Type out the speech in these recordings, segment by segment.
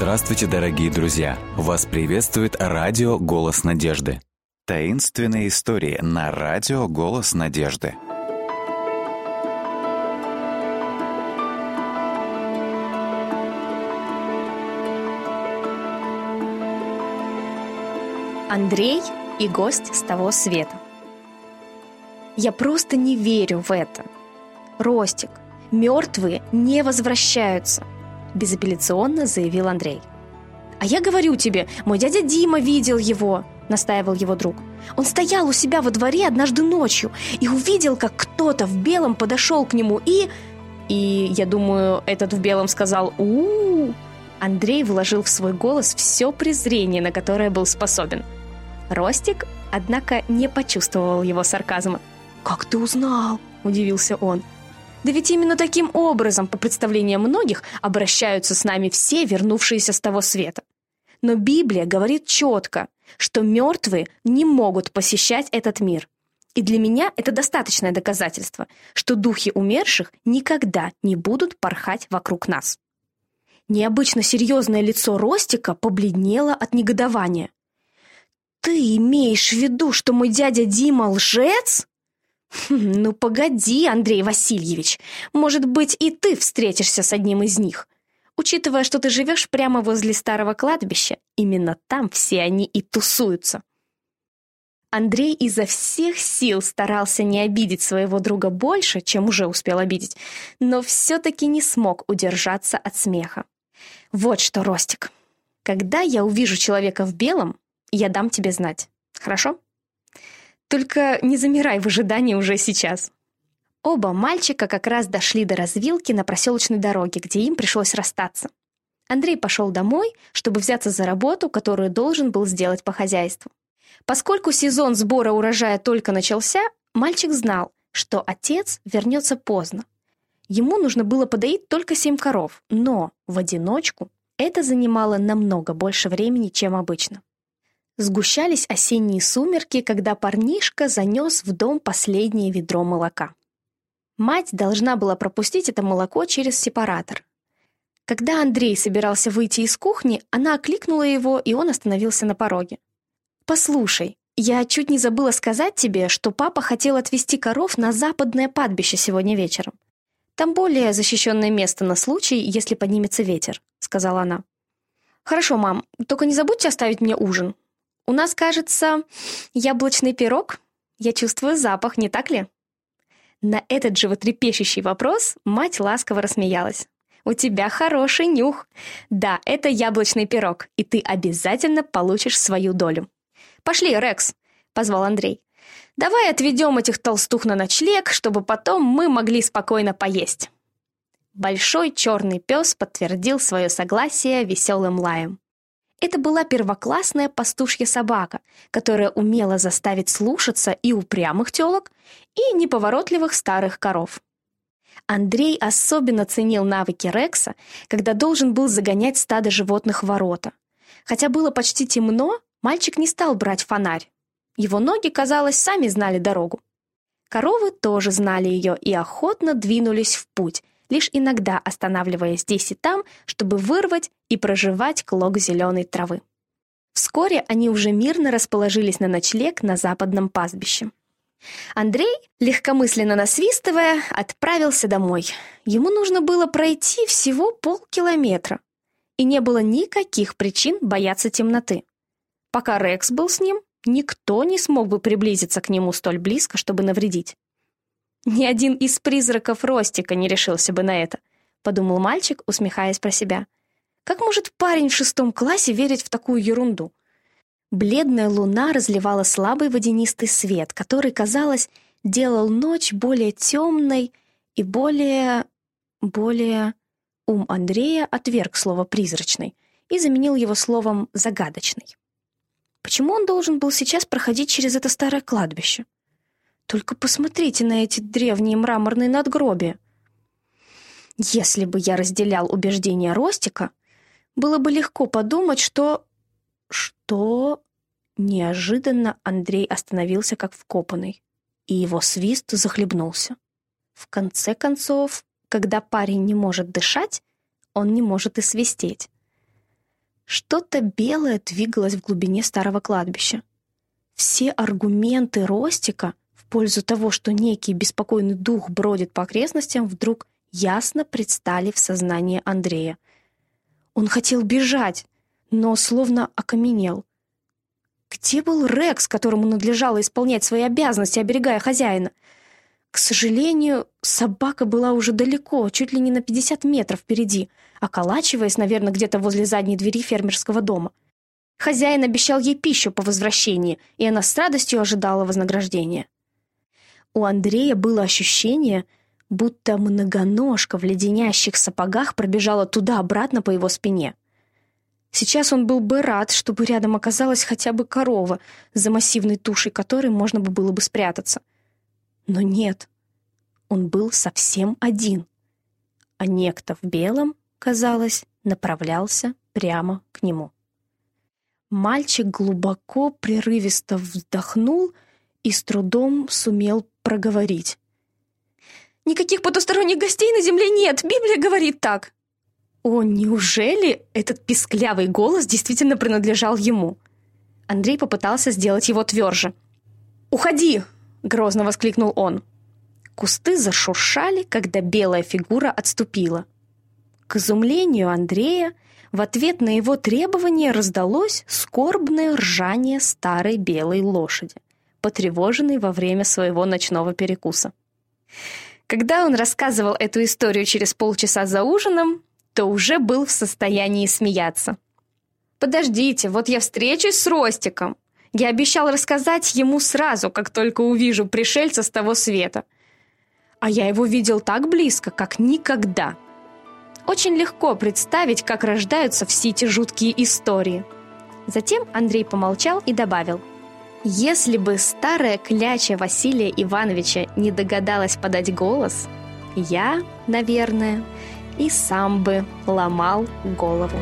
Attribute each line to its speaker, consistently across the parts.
Speaker 1: Здравствуйте, дорогие друзья! Вас приветствует радио «Голос надежды». Таинственные истории на радио «Голос надежды».
Speaker 2: Андрей и гость с того света. Я просто не верю в это. Ростик, мертвые не возвращаются, безапелляционно заявил Андрей. А я говорю тебе, мой дядя Дима видел его, настаивал его друг. Он стоял у себя во дворе однажды ночью и увидел, как кто-то в белом подошел к нему и... И, я думаю, этот в белом сказал у, -у. Андрей вложил в свой голос все презрение, на которое был способен – Ростик, однако, не почувствовал его сарказма. «Как ты узнал?» – удивился он. «Да ведь именно таким образом, по представлениям многих, обращаются с нами все, вернувшиеся с того света. Но Библия говорит четко, что мертвые не могут посещать этот мир. И для меня это достаточное доказательство, что духи умерших никогда не будут порхать вокруг нас». Необычно серьезное лицо Ростика побледнело от негодования. «Ты имеешь в виду, что мой дядя Дима лжец?» «Ну погоди, Андрей Васильевич, может быть, и ты встретишься с одним из них. Учитывая, что ты живешь прямо возле старого кладбища, именно там все они и тусуются». Андрей изо всех сил старался не обидеть своего друга больше, чем уже успел обидеть, но все-таки не смог удержаться от смеха. «Вот что, Ростик, когда я увижу человека в белом, я дам тебе знать. Хорошо? Только не замирай в ожидании уже сейчас. Оба мальчика как раз дошли до развилки на проселочной дороге, где им пришлось расстаться. Андрей пошел домой, чтобы взяться за работу, которую должен был сделать по хозяйству. Поскольку сезон сбора урожая только начался, мальчик знал, что отец вернется поздно. Ему нужно было подоить только семь коров, но в одиночку это занимало намного больше времени, чем обычно. Сгущались осенние сумерки, когда парнишка занес в дом последнее ведро молока. Мать должна была пропустить это молоко через сепаратор. Когда Андрей собирался выйти из кухни, она окликнула его, и он остановился на пороге. «Послушай, я чуть не забыла сказать тебе, что папа хотел отвезти коров на западное падбище сегодня вечером. Там более защищенное место на случай, если поднимется ветер», — сказала она. «Хорошо, мам, только не забудьте оставить мне ужин. У нас, кажется, яблочный пирог. Я чувствую запах, не так ли?» На этот животрепещущий вопрос мать ласково рассмеялась. «У тебя хороший нюх. Да, это яблочный пирог, и ты обязательно получишь свою долю». «Пошли, Рекс», — позвал Андрей. «Давай отведем этих толстух на ночлег, чтобы потом мы могли спокойно поесть». Большой черный пес подтвердил свое согласие веселым лаем. Это была первоклассная пастушья собака, которая умела заставить слушаться и упрямых телок, и неповоротливых старых коров. Андрей особенно ценил навыки Рекса, когда должен был загонять стадо животных в ворота. Хотя было почти темно, мальчик не стал брать фонарь. Его ноги, казалось, сами знали дорогу. Коровы тоже знали ее и охотно двинулись в путь, лишь иногда останавливаясь здесь и там, чтобы вырвать и проживать клок зеленой травы. Вскоре они уже мирно расположились на ночлег на западном пастбище. Андрей, легкомысленно насвистывая, отправился домой. Ему нужно было пройти всего полкилометра, и не было никаких причин бояться темноты. Пока Рекс был с ним, никто не смог бы приблизиться к нему столь близко, чтобы навредить. Ни один из призраков Ростика не решился бы на это, подумал мальчик, усмехаясь про себя. Как может парень в шестом классе верить в такую ерунду? Бледная луна разливала слабый водянистый свет, который, казалось, делал ночь более темной и более... более... Ум Андрея отверг слово «призрачный» и заменил его словом «загадочный». Почему он должен был сейчас проходить через это старое кладбище? Только посмотрите на эти древние мраморные надгробия. Если бы я разделял убеждения Ростика, было бы легко подумать, что... Что... Неожиданно Андрей остановился как вкопанный, и его свист захлебнулся. В конце концов, когда парень не может дышать, он не может и свистеть. Что-то белое двигалось в глубине старого кладбища. Все аргументы Ростика пользу того, что некий беспокойный дух бродит по окрестностям, вдруг ясно предстали в сознании Андрея. Он хотел бежать, но словно окаменел. Где был Рекс, которому надлежало исполнять свои обязанности, оберегая хозяина? К сожалению, собака была уже далеко, чуть ли не на 50 метров впереди, околачиваясь, наверное, где-то возле задней двери фермерского дома. Хозяин обещал ей пищу по возвращении, и она с радостью ожидала вознаграждения. У Андрея было ощущение, будто многоножка в леденящих сапогах пробежала туда-обратно по его спине. Сейчас он был бы рад, чтобы рядом оказалась хотя бы корова, за массивной тушей которой можно бы было бы спрятаться. Но нет, он был совсем один. А некто в белом, казалось, направлялся прямо к нему. Мальчик глубоко, прерывисто вздохнул и с трудом сумел проговорить. «Никаких потусторонних гостей на земле нет, Библия говорит так!» О, неужели этот писклявый голос действительно принадлежал ему? Андрей попытался сделать его тверже. «Уходи!» — грозно воскликнул он. Кусты зашуршали, когда белая фигура отступила. К изумлению Андрея в ответ на его требование раздалось скорбное ржание старой белой лошади, потревоженной во время своего ночного перекуса. Когда он рассказывал эту историю через полчаса за ужином, то уже был в состоянии смеяться. «Подождите, вот я встречусь с Ростиком. Я обещал рассказать ему сразу, как только увижу пришельца с того света. А я его видел так близко, как никогда. Очень легко представить, как рождаются все эти жуткие истории». Затем Андрей помолчал и добавил. «Если бы старая кляча Василия Ивановича не догадалась подать голос, я, наверное, и сам бы ломал голову.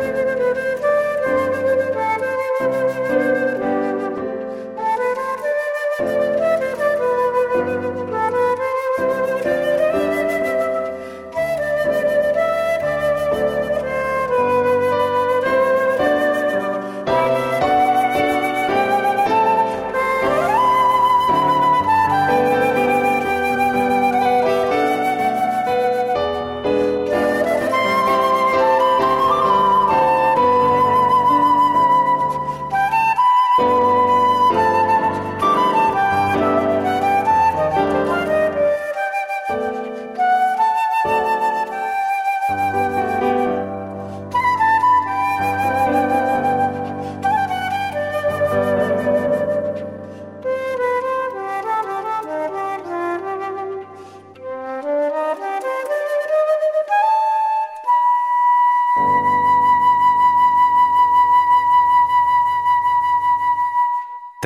Speaker 1: Música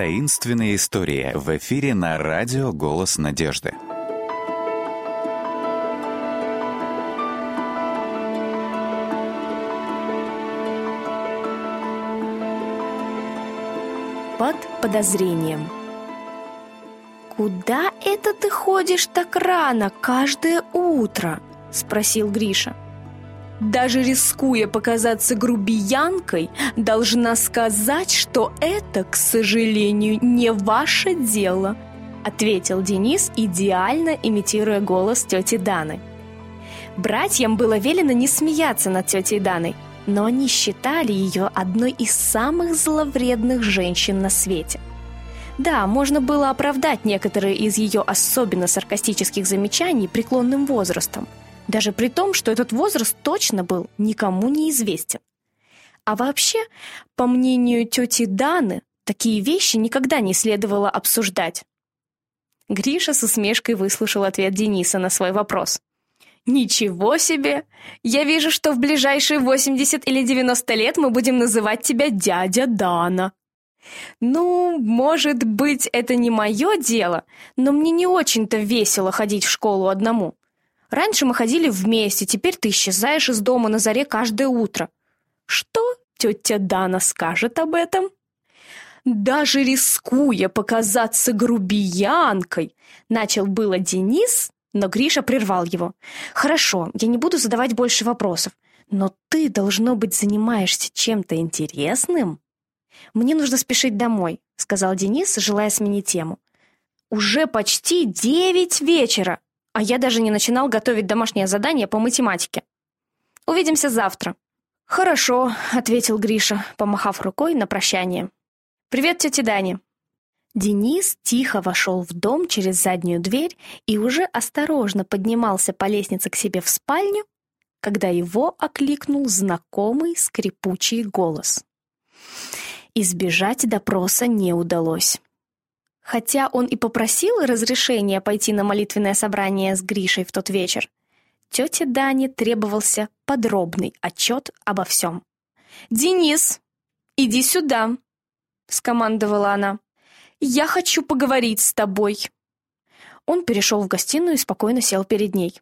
Speaker 1: Таинственные истории в эфире на радио «Голос надежды».
Speaker 2: Под подозрением. «Куда это ты ходишь так рано каждое утро?» – спросил Гриша. Даже рискуя показаться грубиянкой, должна сказать, что это, к сожалению, не ваше дело, ответил Денис, идеально имитируя голос тети Даны. Братьям было велено не смеяться над тетей Даной, но они считали ее одной из самых зловредных женщин на свете. Да, можно было оправдать некоторые из ее особенно саркастических замечаний преклонным возрастом – даже при том, что этот возраст точно был никому не известен. А вообще, по мнению тети Даны, такие вещи никогда не следовало обсуждать. Гриша с усмешкой выслушал ответ Дениса на свой вопрос. «Ничего себе! Я вижу, что в ближайшие 80 или 90 лет мы будем называть тебя дядя Дана». «Ну, может быть, это не мое дело, но мне не очень-то весело ходить в школу одному. Раньше мы ходили вместе, теперь ты исчезаешь из дома на заре каждое утро. Что тетя Дана скажет об этом? Даже рискуя показаться грубиянкой, начал было Денис, но Гриша прервал его. «Хорошо, я не буду задавать больше вопросов, но ты, должно быть, занимаешься чем-то интересным?» «Мне нужно спешить домой», — сказал Денис, желая сменить тему. «Уже почти девять вечера. А я даже не начинал готовить домашнее задание по математике. Увидимся завтра. Хорошо, ответил Гриша, помахав рукой на прощание. Привет, тете Дане. Денис тихо вошел в дом через заднюю дверь и уже осторожно поднимался по лестнице к себе в спальню, когда его окликнул знакомый скрипучий голос. Избежать допроса не удалось. Хотя он и попросил разрешения пойти на молитвенное собрание с Гришей в тот вечер, тете Дане требовался подробный отчет обо всем. «Денис, иди сюда!» — скомандовала она. «Я хочу поговорить с тобой!» Он перешел в гостиную и спокойно сел перед ней.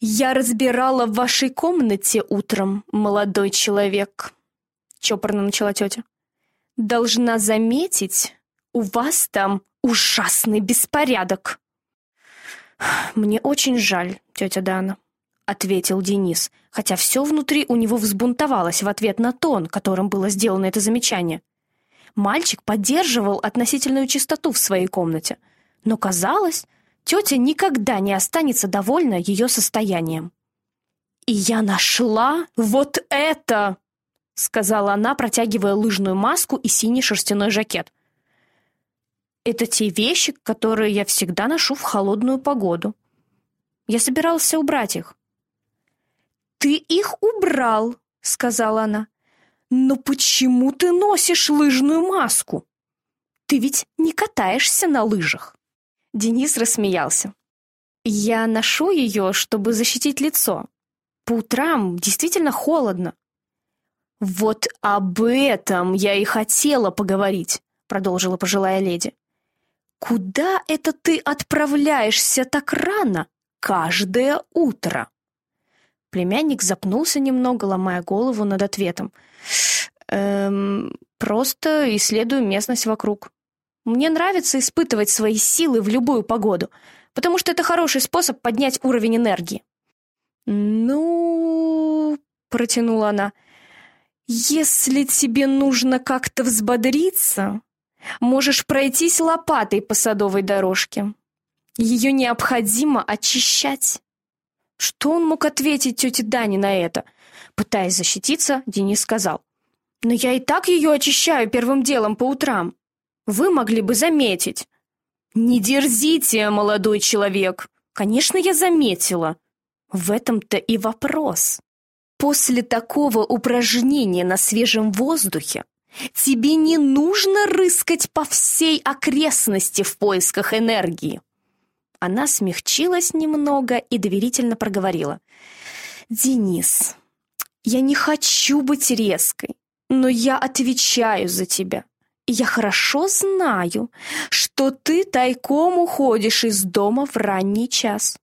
Speaker 2: «Я разбирала в вашей комнате утром, молодой человек», — чопорно начала тетя. «Должна заметить, у вас там ужасный беспорядок!» «Мне очень жаль, тетя Дана», — ответил Денис, хотя все внутри у него взбунтовалось в ответ на тон, которым было сделано это замечание. Мальчик поддерживал относительную чистоту в своей комнате, но казалось, тетя никогда не останется довольна ее состоянием. «И я нашла вот это!» — сказала она, протягивая лыжную маску и синий шерстяной жакет. Это те вещи, которые я всегда ношу в холодную погоду. Я собирался убрать их. «Ты их убрал», — сказала она. «Но почему ты носишь лыжную маску? Ты ведь не катаешься на лыжах». Денис рассмеялся. «Я ношу ее, чтобы защитить лицо. По утрам действительно холодно». «Вот об этом я и хотела поговорить», — продолжила пожилая леди. «Куда это ты отправляешься так рано, каждое утро?» Племянник запнулся немного, ломая голову над ответом. «Эм, просто исследую местность вокруг. Мне нравится испытывать свои силы в любую погоду, потому что это хороший способ поднять уровень энергии». «Ну...» — протянула она. «Если тебе нужно как-то взбодриться, Можешь пройтись лопатой по садовой дорожке. Ее необходимо очищать. Что он мог ответить тете Дане на это? Пытаясь защититься, Денис сказал. «Но я и так ее очищаю первым делом по утрам. Вы могли бы заметить». «Не дерзите, молодой человек!» «Конечно, я заметила. В этом-то и вопрос. После такого упражнения на свежем воздухе Тебе не нужно рыскать по всей окрестности в поисках энергии. Она смягчилась немного и доверительно проговорила. «Денис, я не хочу быть резкой, но я отвечаю за тебя. Я хорошо знаю, что ты тайком уходишь из дома в ранний час.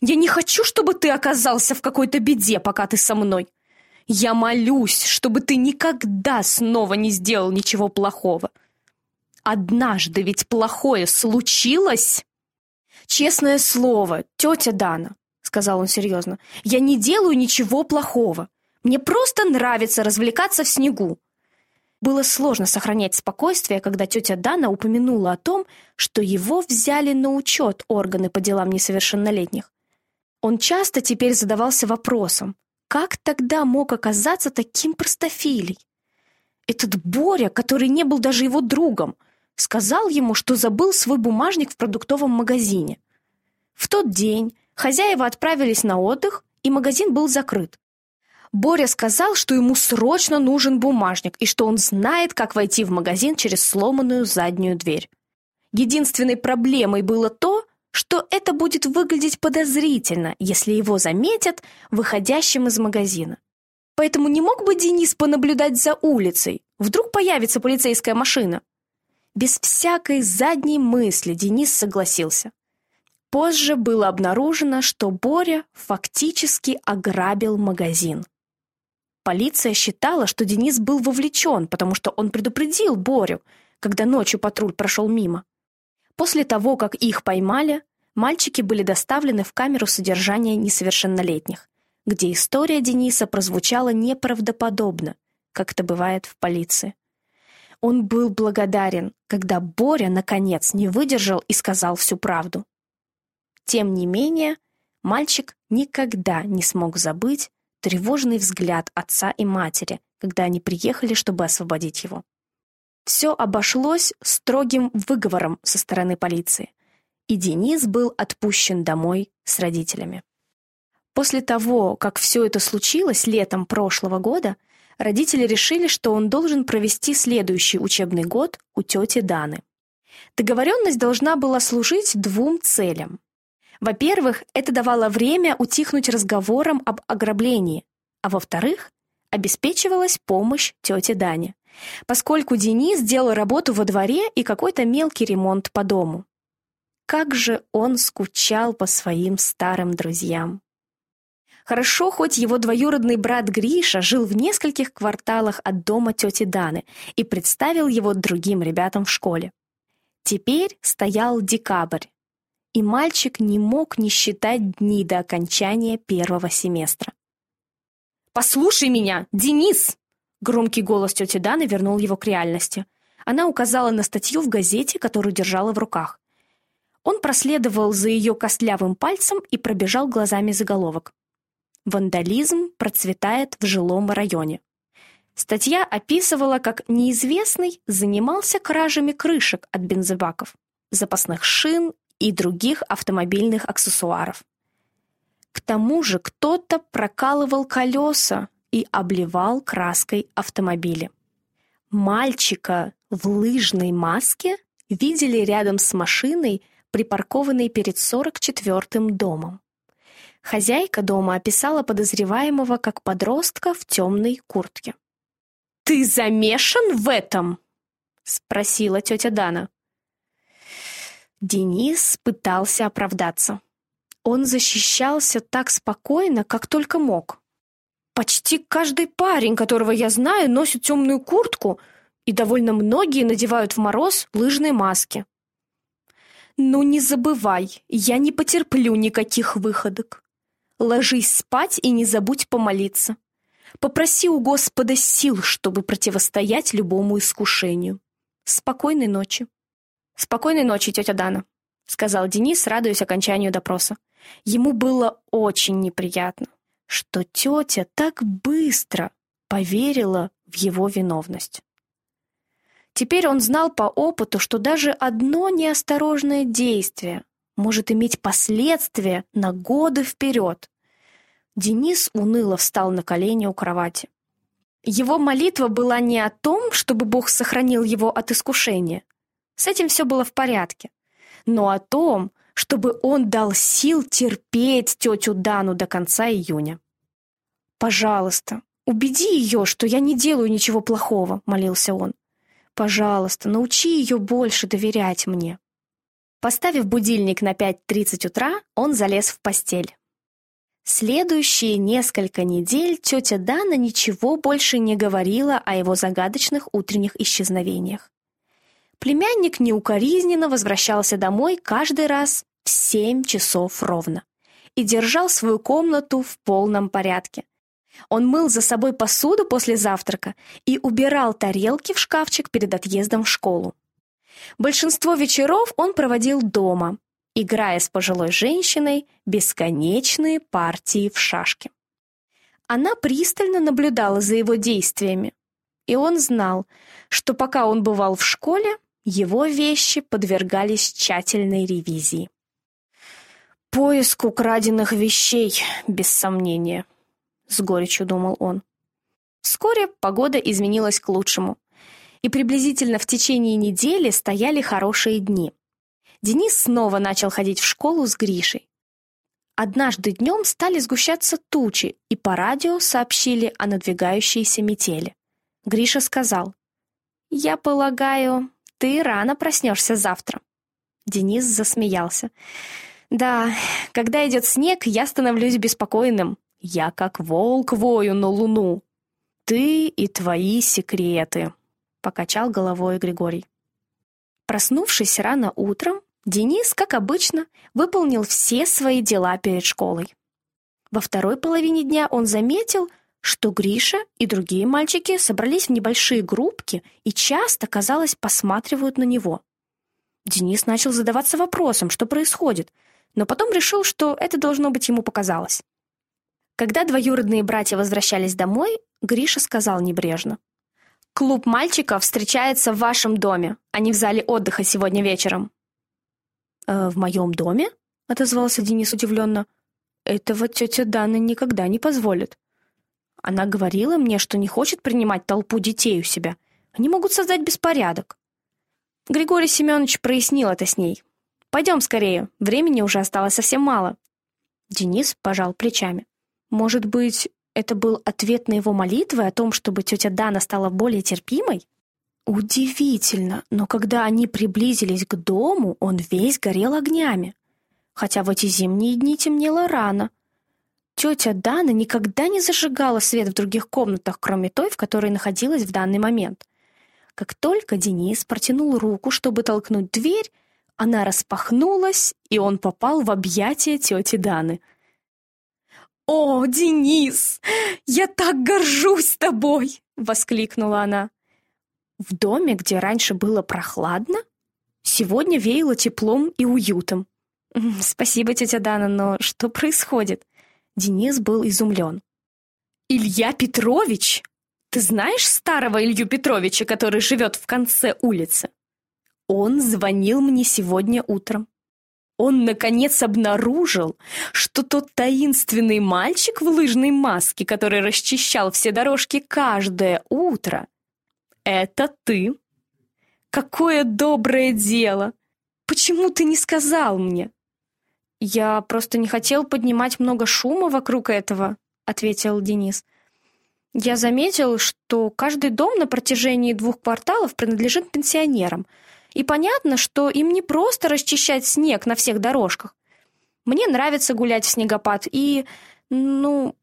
Speaker 2: Я не хочу, чтобы ты оказался в какой-то беде, пока ты со мной. Я молюсь, чтобы ты никогда снова не сделал ничего плохого. Однажды ведь плохое случилось. Честное слово, тетя Дана, сказал он серьезно, я не делаю ничего плохого. Мне просто нравится развлекаться в снегу. Было сложно сохранять спокойствие, когда тетя Дана упомянула о том, что его взяли на учет органы по делам несовершеннолетних. Он часто теперь задавался вопросом, как тогда мог оказаться таким простофилей? Этот Боря, который не был даже его другом, сказал ему, что забыл свой бумажник в продуктовом магазине. В тот день хозяева отправились на отдых, и магазин был закрыт. Боря сказал, что ему срочно нужен бумажник и что он знает, как войти в магазин через сломанную заднюю дверь. Единственной проблемой было то, что это будет выглядеть подозрительно, если его заметят выходящим из магазина. Поэтому не мог бы Денис понаблюдать за улицей? Вдруг появится полицейская машина? Без всякой задней мысли Денис согласился. Позже было обнаружено, что Боря фактически ограбил магазин. Полиция считала, что Денис был вовлечен, потому что он предупредил Борю, когда ночью патруль прошел мимо. После того, как их поймали, мальчики были доставлены в камеру содержания несовершеннолетних, где история Дениса прозвучала неправдоподобно, как это бывает в полиции. Он был благодарен, когда Боря, наконец, не выдержал и сказал всю правду. Тем не менее, мальчик никогда не смог забыть, тревожный взгляд отца и матери, когда они приехали, чтобы освободить его. Все обошлось строгим выговором со стороны полиции, и Денис был отпущен домой с родителями. После того, как все это случилось летом прошлого года, родители решили, что он должен провести следующий учебный год у тети Даны. Договоренность должна была служить двум целям. Во-первых, это давало время утихнуть разговорам об ограблении, а во-вторых, обеспечивалась помощь тете Дане, поскольку Денис делал работу во дворе и какой-то мелкий ремонт по дому. Как же он скучал по своим старым друзьям. Хорошо, хоть его двоюродный брат Гриша жил в нескольких кварталах от дома тети Даны и представил его другим ребятам в школе. Теперь стоял декабрь, и мальчик не мог не считать дни до окончания первого семестра. «Послушай меня, Денис!» Громкий голос тети Даны вернул его к реальности. Она указала на статью в газете, которую держала в руках. Он проследовал за ее костлявым пальцем и пробежал глазами заголовок. «Вандализм процветает в жилом районе». Статья описывала, как неизвестный занимался кражами крышек от бензобаков, запасных шин и других автомобильных аксессуаров. К тому же кто-то прокалывал колеса и обливал краской автомобили. Мальчика в лыжной маске видели рядом с машиной, припаркованной перед 44-м домом. Хозяйка дома описала подозреваемого как подростка в темной куртке. «Ты замешан в этом?» — спросила тетя Дана. Денис пытался оправдаться. Он защищался так спокойно, как только мог. Почти каждый парень, которого я знаю, носит темную куртку, и довольно многие надевают в мороз лыжные маски. Ну не забывай, я не потерплю никаких выходок. Ложись спать и не забудь помолиться. Попроси у Господа сил, чтобы противостоять любому искушению. Спокойной ночи. «Спокойной ночи, тетя Дана», — сказал Денис, радуясь окончанию допроса. Ему было очень неприятно, что тетя так быстро поверила в его виновность. Теперь он знал по опыту, что даже одно неосторожное действие может иметь последствия на годы вперед. Денис уныло встал на колени у кровати. Его молитва была не о том, чтобы Бог сохранил его от искушения, с этим все было в порядке. Но о том, чтобы он дал сил терпеть тетю Дану до конца июня. «Пожалуйста, убеди ее, что я не делаю ничего плохого», — молился он. Пожалуйста, научи ее больше доверять мне». Поставив будильник на 5.30 утра, он залез в постель. Следующие несколько недель тетя Дана ничего больше не говорила о его загадочных утренних исчезновениях. Племянник неукоризненно возвращался домой каждый раз в семь часов ровно и держал свою комнату в полном порядке. Он мыл за собой посуду после завтрака и убирал тарелки в шкафчик перед отъездом в школу. Большинство вечеров он проводил дома, играя с пожилой женщиной бесконечные партии в шашки. Она пристально наблюдала за его действиями, и он знал, что пока он бывал в школе, его вещи подвергались тщательной ревизии. «Поиск украденных вещей, без сомнения», — с горечью думал он. Вскоре погода изменилась к лучшему, и приблизительно в течение недели стояли хорошие дни. Денис снова начал ходить в школу с Гришей. Однажды днем стали сгущаться тучи, и по радио сообщили о надвигающейся метели. Гриша сказал, «Я полагаю, ты рано проснешься завтра». Денис засмеялся. «Да, когда идет снег, я становлюсь беспокойным. Я как волк вою на луну. Ты и твои секреты», — покачал головой Григорий. Проснувшись рано утром, Денис, как обычно, выполнил все свои дела перед школой. Во второй половине дня он заметил, что Гриша и другие мальчики собрались в небольшие группки и часто, казалось, посматривают на него. Денис начал задаваться вопросом, что происходит, но потом решил, что это должно быть ему показалось. Когда двоюродные братья возвращались домой, Гриша сказал небрежно. «Клуб мальчиков встречается в вашем доме, а не в зале отдыха сегодня вечером. «Э, «В моем доме?» — отозвался Денис удивленно. «Этого тетя Дана никогда не позволит. Она говорила мне, что не хочет принимать толпу детей у себя. Они могут создать беспорядок». Григорий Семенович прояснил это с ней. «Пойдем скорее, времени уже осталось совсем мало». Денис пожал плечами. «Может быть, это был ответ на его молитвы о том, чтобы тетя Дана стала более терпимой?» Удивительно, но когда они приблизились к дому, он весь горел огнями. Хотя в эти зимние дни темнело рано. Тетя Дана никогда не зажигала свет в других комнатах, кроме той, в которой находилась в данный момент. Как только Денис протянул руку, чтобы толкнуть дверь, она распахнулась, и он попал в объятия тети Даны. «О, Денис, я так горжусь тобой!» — воскликнула она. В доме, где раньше было прохладно, сегодня веяло теплом и уютом. «Спасибо, тетя Дана, но что происходит?» Денис был изумлен. «Илья Петрович? Ты знаешь старого Илью Петровича, который живет в конце улицы?» Он звонил мне сегодня утром. Он, наконец, обнаружил, что тот таинственный мальчик в лыжной маске, который расчищал все дорожки каждое утро, это ты? Какое доброе дело! Почему ты не сказал мне? Я просто не хотел поднимать много шума вокруг этого, ответил Денис. Я заметил, что каждый дом на протяжении двух кварталов принадлежит пенсионерам. И понятно, что им не просто расчищать снег на всех дорожках. Мне нравится гулять в снегопад, и, ну,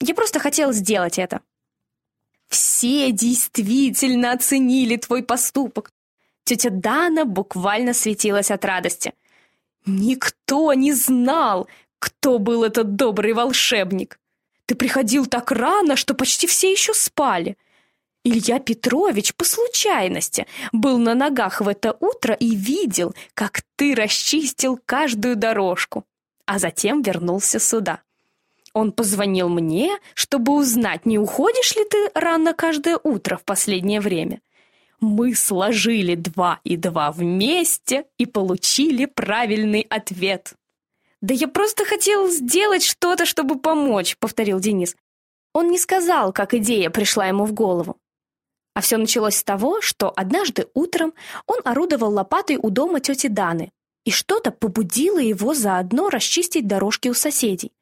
Speaker 2: я просто хотел сделать это. Все действительно оценили твой поступок. Тетя Дана буквально светилась от радости. Никто не знал, кто был этот добрый волшебник. Ты приходил так рано, что почти все еще спали. Илья Петрович по случайности был на ногах в это утро и видел, как ты расчистил каждую дорожку, а затем вернулся сюда. Он позвонил мне, чтобы узнать, не уходишь ли ты рано каждое утро в последнее время. Мы сложили два и два вместе и получили правильный ответ. «Да я просто хотел сделать что-то, чтобы помочь», — повторил Денис. Он не сказал, как идея пришла ему в голову. А все началось с того, что однажды утром он орудовал лопатой у дома тети Даны, и что-то побудило его заодно расчистить дорожки у соседей.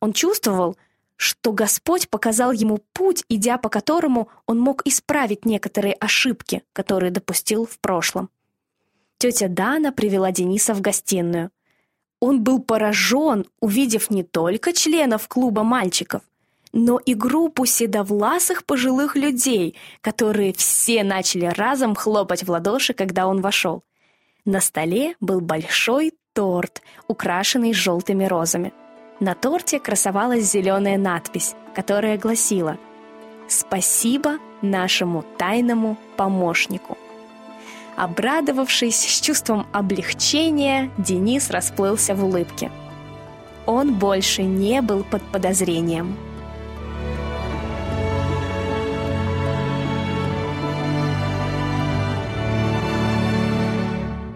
Speaker 2: Он чувствовал, что Господь показал ему путь, идя по которому он мог исправить некоторые ошибки, которые допустил в прошлом. Тетя Дана привела Дениса в гостиную. Он был поражен, увидев не только членов клуба мальчиков, но и группу седовласых пожилых людей, которые все начали разом хлопать в ладоши, когда он вошел. На столе был большой торт, украшенный желтыми розами. На торте красовалась зеленая надпись, которая гласила «Спасибо нашему тайному помощнику». Обрадовавшись с чувством облегчения, Денис расплылся в улыбке. Он больше не был под подозрением.